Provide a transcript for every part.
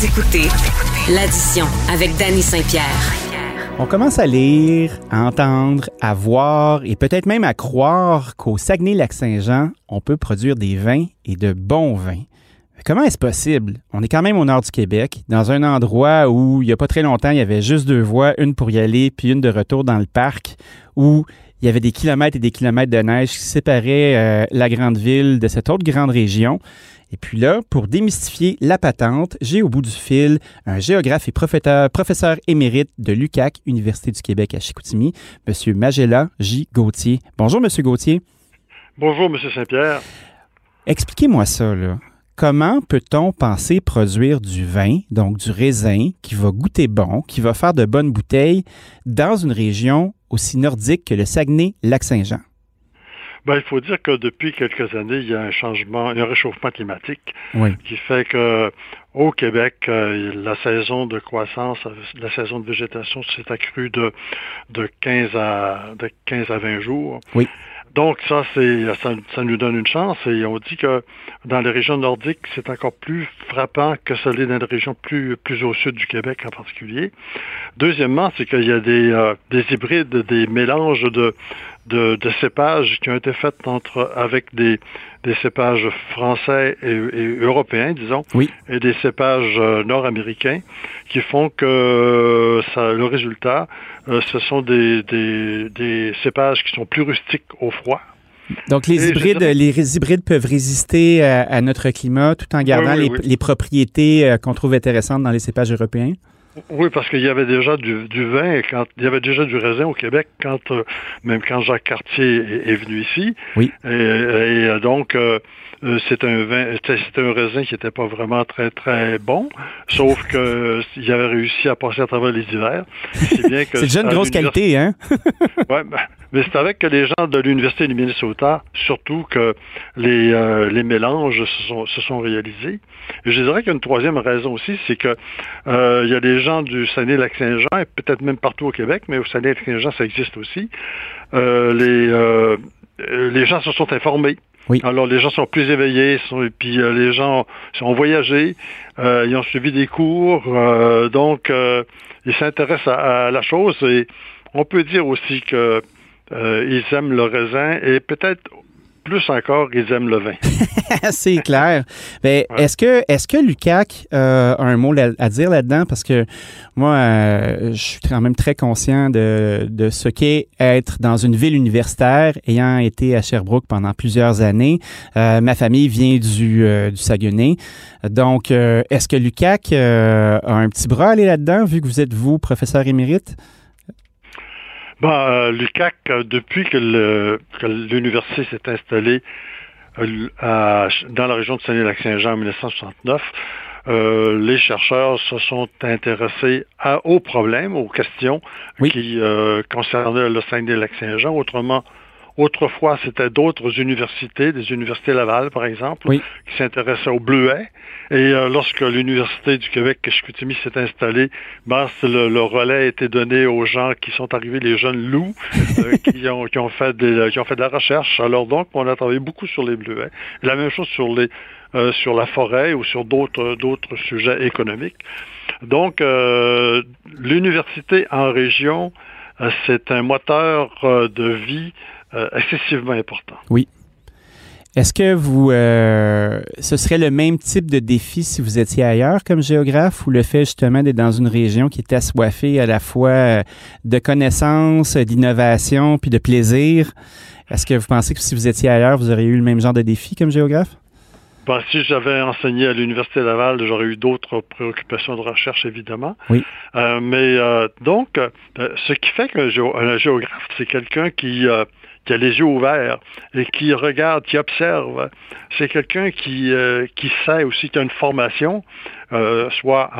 Écoutez l'addition avec Danny Saint-Pierre. On commence à lire, à entendre, à voir et peut-être même à croire qu'au Saguenay-Lac-Saint-Jean, on peut produire des vins et de bons vins. Comment est-ce possible? On est quand même au nord du Québec, dans un endroit où il n'y a pas très longtemps, il y avait juste deux voies, une pour y aller puis une de retour dans le parc, où il y avait des kilomètres et des kilomètres de neige qui séparaient euh, la grande ville de cette autre grande région. Et puis là, pour démystifier la patente, j'ai au bout du fil un géographe et professeur, émérite de l'UCAC, Université du Québec à Chicoutimi, M. Magella J. Gauthier. Bonjour, M. Gauthier. Bonjour, M. Saint-Pierre. Expliquez-moi ça, là. Comment peut-on penser produire du vin, donc du raisin, qui va goûter bon, qui va faire de bonnes bouteilles, dans une région aussi nordique que le Saguenay-Lac-Saint-Jean? Ben, il faut dire que depuis quelques années, il y a un changement, un réchauffement climatique qui fait que au Québec, euh, la saison de croissance, la saison de végétation s'est accrue de, de 15 à de 15 à 20 jours. Oui. Donc ça, c'est ça, ça, nous donne une chance et on dit que dans les régions nordiques, c'est encore plus frappant que ça l'est dans les régions plus, plus au sud du Québec en particulier. Deuxièmement, c'est qu'il y a des, euh, des hybrides, des mélanges de, de, de, cépages qui ont été faits entre avec des, des cépages français et, européens, disons, oui. et des cépages euh, nord-américains, qui font que euh, ça, le résultat, euh, ce sont des, des, des, cépages qui sont plus rustiques au froid. Donc les hybrides, les hybrides peuvent résister à, notre climat tout en gardant les, les, propriétés qu'on trouve intéressantes dans les cépages européens? Oui, parce qu'il y avait déjà du, du, vin, quand il y avait déjà du raisin au Québec, quand euh, même quand Jacques Cartier est, venu ici. Oui. Et, et donc, euh, euh, c'est un vin, c'était un raisin qui n'était pas vraiment très très bon, sauf que il avait réussi à passer à travers les hivers. C'est déjà une grosse qualité, hein? Ouais, ben, mais c'est avec les gens de l'université du Minnesota, surtout que les euh, les mélanges se sont, se sont réalisés. Et je dirais qu'il y a une troisième raison aussi, c'est que euh, il y a des gens du Saguenay-Lac-Saint-Jean et peut-être même partout au Québec, mais au Saguenay-Lac-Saint-Jean ça existe aussi. les les gens se sont informés alors les gens sont plus éveillés, sont, et puis euh, les gens ont voyagé, euh, ils ont suivi des cours, euh, donc ils s'intéressent à, la chose et on peut dire aussi que ils aiment le raisin et peut-être plus encore, ils aiment le vin. c'est clair. Mais est-ce que est-ce que Lucac euh, a un mot à, dire là-dedans? Parce que moi euh, je suis quand même très conscient de, de ce qu'est être dans une ville universitaire ayant été à Sherbrooke pendant plusieurs années. Euh, ma famille vient du du Saguenay. Donc est-ce que Lucac a un petit bras à aller là-dedans vu que vous êtes vous professeur émérite? Ben, euh, l'UCAC, euh, depuis que, l'université s'est installée euh, dans la région de Saguenay-Lac-Saint-Jean en 1969, les chercheurs se sont intéressés à, aux problèmes, aux questions qui concernaient le Saguenay-Lac-Saint-Jean. Autrement, Autrefois, c'était d'autres universités, des universités Laval, par exemple, qui s'intéressaient au bleuet. Et euh, lorsque l'Université du Québec, Chicoutimi, s'est installée, ben, le, relais a été donné aux gens qui sont arrivés, les jeunes loups, euh, qui, ont, qui, ont fait des, qui ont fait de la recherche. Alors donc, on a travaillé beaucoup sur les bleuets. La même chose sur les euh, sur la forêt ou sur d'autres d'autres sujets économiques. Donc, l'université en région, c'est un moteur de vie excessivement important. Oui. Est-ce que vous, euh, ce serait le même type de défi si vous étiez ailleurs comme géographe ou le fait justement d'être dans une région qui est assoiffée à la fois euh, de connaissances, d'innovation puis de plaisir? Est-ce que vous pensez que si vous étiez ailleurs, vous auriez eu le même genre de défi comme géographe? Ben, si j'avais enseigné à l'Université Laval, j'aurais eu d'autres préoccupations de recherche, évidemment. Oui. mais donc, ce qui fait qu'un géographe, c'est quelqu'un qui qui a les yeux ouverts et qui regarde, qui observe. C'est quelqu'un qui, euh, qui sait aussi qu'il a une formation, euh, soit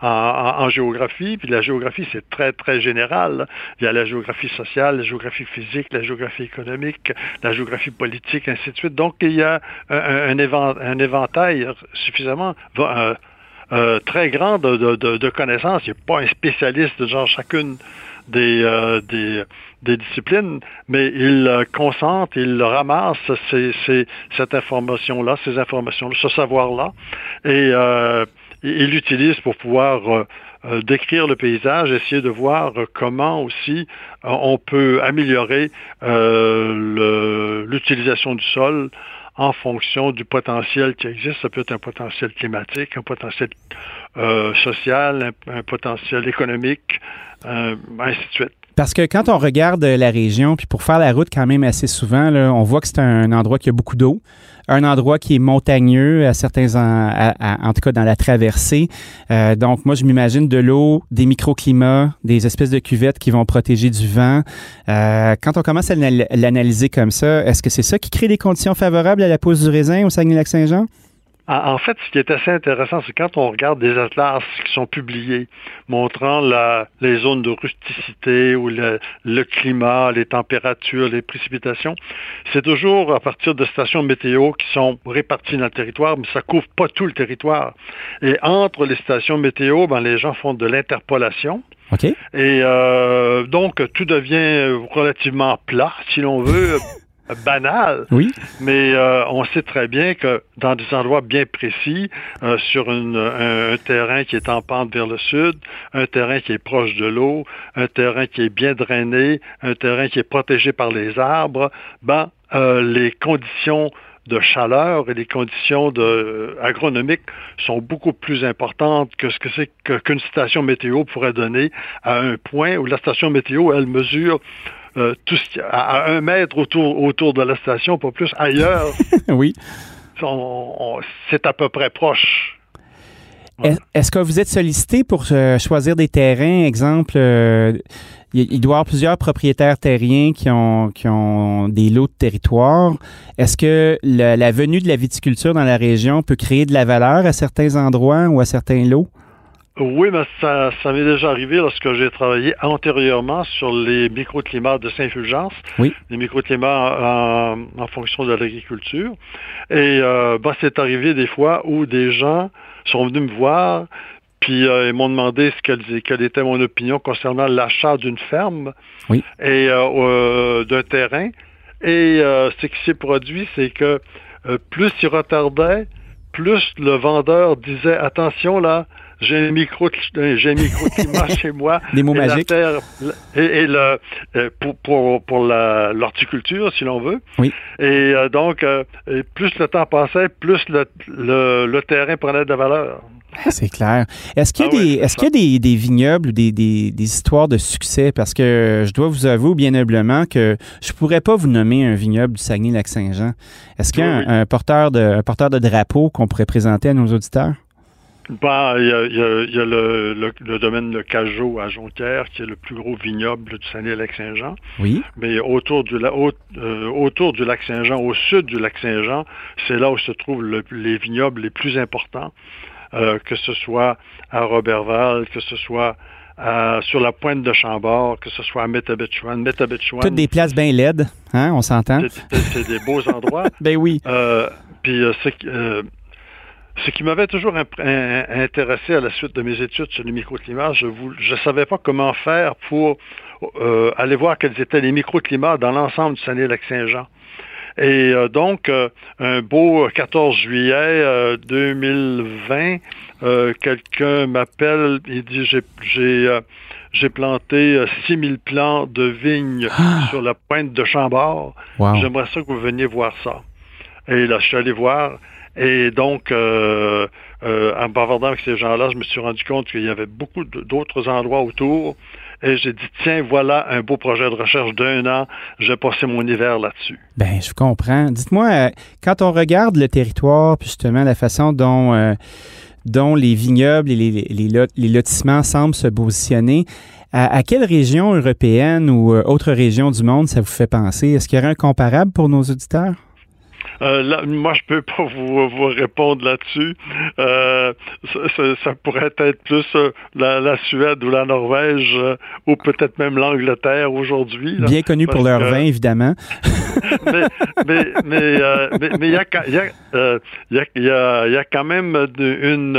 en, géographie, puis la géographie, c'est très, très général. Il y a la géographie sociale, la géographie physique, la géographie économique, la géographie politique, ainsi de suite. Donc, il y a un, un, éventail suffisamment... Euh, très grand de, connaissances. Il a pas un spécialiste de genre chacune des, euh, des, des, disciplines, mais il euh, concentre, il ramasse ces, ces, cette information-là, ces informations-là, ce savoir-là, et euh, il l'utilise pour pouvoir décrire le paysage, essayer de voir comment aussi on peut améliorer l'utilisation du sol en fonction du potentiel qui existe. Ça peut être un potentiel climatique, un potentiel euh, social, un, potentiel économique, euh, ainsi de suite. Parce que quand on regarde la région, puis pour faire la route quand même assez souvent, là, on voit que c'est un endroit qui a beaucoup d'eau, un endroit qui est montagneux à certains, en, en tout cas dans la traversée. Euh, donc moi je m'imagine de l'eau, des microclimats, des espèces de cuvettes qui vont protéger du vent. Euh, quand on commence à l'analyser comme ça, est-ce que c'est ça qui crée des conditions favorables à la pose du raisin au Saguenay-Lac-Saint-Jean? En fait, ce qui est assez intéressant, c'est quand on regarde des atlas qui sont publiés montrant la, les zones de rusticité ou le, climat, les températures, les précipitations, c'est toujours à partir de stations météo qui sont réparties dans le territoire, mais ça couvre pas tout le territoire. Et entre les stations météo, ben, les gens font de l'interpolation. Et euh, donc, tout devient relativement plat, si l'on veut. banal. Oui. Mais euh, on sait très bien que dans des endroits bien précis, euh, sur une, un, terrain qui est en pente vers le sud, un terrain qui est proche de l'eau, un terrain qui est bien drainé, un terrain qui est protégé par les arbres, ben, euh, les conditions de chaleur et les conditions de, agronomiques sont beaucoup plus importantes que ce que c'est qu'une station météo pourrait donner à un point où la station météo, elle mesure euh, tout à, un mètre autour, autour de la station, pas plus. Ailleurs, oui. c'est à peu près proche. Est-ce que vous êtes sollicité pour euh, choisir des terrains? Exemple, euh, il, doit y avoir plusieurs propriétaires terriens qui ont, qui ont des lots de territoire. Est-ce que la venue de la viticulture dans la région peut créer de la valeur à certains endroits ou à certains lots? Oui, mais ça, ça m'est déjà arrivé lorsque j'ai travaillé antérieurement sur les microclimats de Saint-Fulgence, oui. les microclimats en, en fonction de l'agriculture. Et euh, bah, c'est arrivé des fois où des gens sont venus me voir, puis euh, ils m'ont demandé ce quelle, quelle, était mon opinion concernant l'achat d'une ferme oui. et euh, euh d'un terrain. Et euh, ce qui s'est produit, c'est que plus il retardait, plus le vendeur disait attention là, j'ai un micro, j'ai un microclimat chez moi. Des mots magiques. et, le, euh, pour, pour, pour l'horticulture, si l'on veut. Oui. Et euh, donc, euh, plus le temps passait, plus le, le, terrain prenait de la valeur. Ah, c'est clair. Est-ce qu'il y a, ah des, est-ce qu'il y a des, des, vignobles ou des, des, des, histoires de succès? Parce que je dois vous avouer bien humblement que je pourrais pas vous nommer un vignoble du Saguenay-Lac-Saint-Jean. Est-ce qu'il y a un, porteur de, un porteur de drapeau qu'on pourrait présenter à nos auditeurs? Bah, il y a, y a, le, le, domaine de Cajot à Jonquière, qui est le plus gros vignoble du Saguenay-Lac-Saint-Jean. Oui. Mais autour du, euh, autour du lac Saint-Jean, au sud du lac Saint-Jean, c'est là où se trouvent les vignobles les plus importants, euh, que ce soit à Roberval, que ce soit sur la pointe de Chambord, que ce soit à Métabetchouan. Toutes des places bien laides, hein, on s'entend? C'est des beaux endroits. ben oui. Euh, puis c'est ce qui m'avait toujours intéressé à la suite de mes études sur le microclimat, je ne savais pas comment faire pour euh, aller voir quels étaient les microclimats dans l'ensemble du Saguenay-Lac-Saint-Jean. Et euh, donc, euh, un beau 14 juillet 2020, quelqu'un m'appelle, il dit, j'ai j'ai planté 6000 plants de vignes ah! sur la pointe de Chambord. J'aimerais ça que vous veniez voir ça. Et là, je suis allé voir. Et donc, euh, euh, en bavardant avec ces gens-là, je me suis rendu compte qu'il y avait beaucoup d'autres endroits autour. Et j'ai dit, tiens, voilà un beau projet de recherche d'un an. Je vais passer mon hiver là-dessus. Ben, je comprends. Dites-moi, euh, quand on regarde le territoire, justement la façon dont, dont les vignobles et les, lotissements semblent se positionner, à, quelle région européenne ou autre région du monde ça vous fait penser? Est-ce qu'il y aurait un comparable pour nos auditeurs? Euh, moi, je peux pas vous, vous répondre là-dessus. Euh, ça, pourrait être plus euh, la, Suède ou la Norvège ou peut-être même l'Angleterre aujourd'hui. Bien connu pour leur vin, évidemment. mais mais mais il y a il y a, quand même une,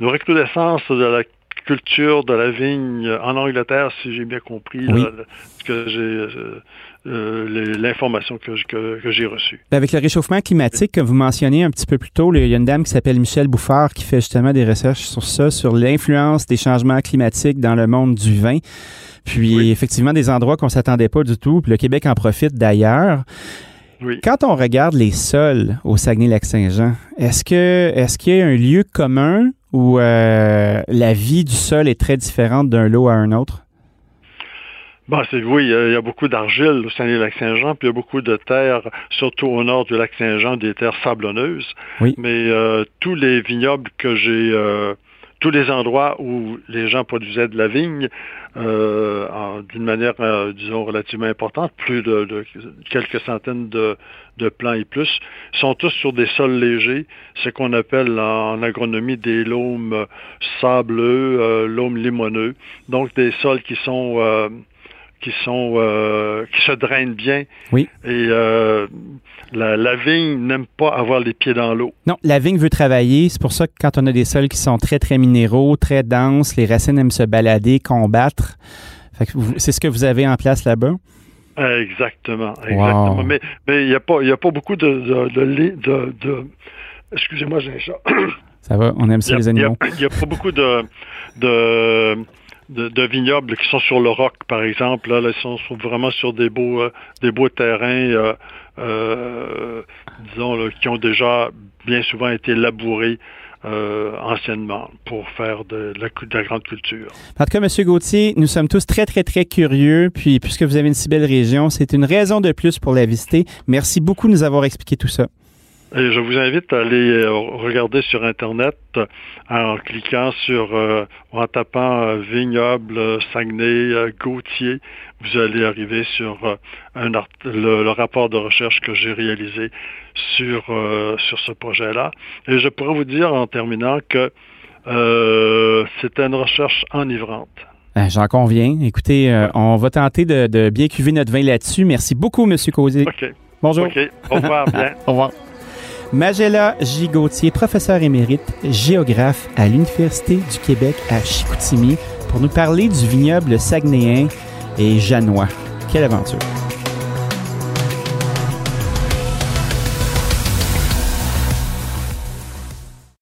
une recrudescence de la culture de la vigne en Angleterre, si j'ai bien compris ce que j'ai l'information que, que, j'ai reçue. Ben, avec le réchauffement climatique que vous mentionnez un petit peu plus tôt, il y a une dame qui s'appelle Michel Bouffard qui fait justement des recherches sur ça, sur l'influence des changements climatiques dans le monde du vin. Puis effectivement, des endroits qu'on s'attendait pas du tout. Puis le Québec en profite d'ailleurs. Quand on regarde les sols au Saguenay-Lac-Saint-Jean, est-ce que est-ce qu'il y a un lieu commun où euh, la vie du sol est très différente d'un lot à un autre? Bon, c'est oui, il y, a, beaucoup d'argile au Saguenay-Lac-Saint-Jean, puis il y a beaucoup de terres, surtout au nord du lac Saint-Jean, des terres sablonneuses. Oui. Mais euh, tous les vignobles que j'ai euh, tous les endroits où les gens produisaient de la vigne euh, d'une manière, euh, disons, relativement importante, plus de, quelques centaines de, de, plants et plus, sont tous sur des sols légers, ce qu'on appelle en, agronomie des lomes sableux, euh, lomes limoneux, donc des sols qui sont qui sont euh, qui se drainent bien. Oui. Et euh, la, vigne n'aime pas avoir les pieds dans l'eau. Non, la vigne veut travailler. C'est pour ça que quand on a des sols qui sont très très minéraux, très denses, les racines aiment se balader, combattre. C'est ce que vous avez en place là-bas? Exactement, exactement. Mais mais il n'y a pas il a pas beaucoup de de, de, de excusez-moi j'ai un chat. Ça va, on aime ça les animaux. Il n'y a, pas beaucoup de de de, vignobles qui sont sur le roc, par exemple. Là, ils sont, vraiment sur des beaux, euh, des beaux terrains, euh, euh, disons, qui ont déjà bien souvent été labourés anciennement pour faire de, la, de, la, grande culture. En tout cas, M. Gauthier, nous sommes tous très, très, très curieux. Puis, puisque vous avez une si belle région, c'est une raison de plus pour la visiter. Merci beaucoup de nous avoir expliqué tout ça. Et je vous invite à aller euh, regarder sur Internet euh, en cliquant sur, euh, en tapant vignoble Saguenay Gauthier. Vous allez arriver sur un le, rapport de recherche que j'ai réalisé sur, sur ce projet-là. Et je pourrais vous dire en terminant que c'était une recherche enivrante. Ben, j'en conviens. Écoutez, on va tenter de, bien cuver notre vin là-dessus. Merci beaucoup, M. Causé. OK. Bonjour. OK. Au revoir. Bien. Au revoir. Magella J. Gauthier, professeur émérite, géographe à l'Université du Québec à Chicoutimi, pour nous parler du vignoble saguenéen et janois. Quelle aventure!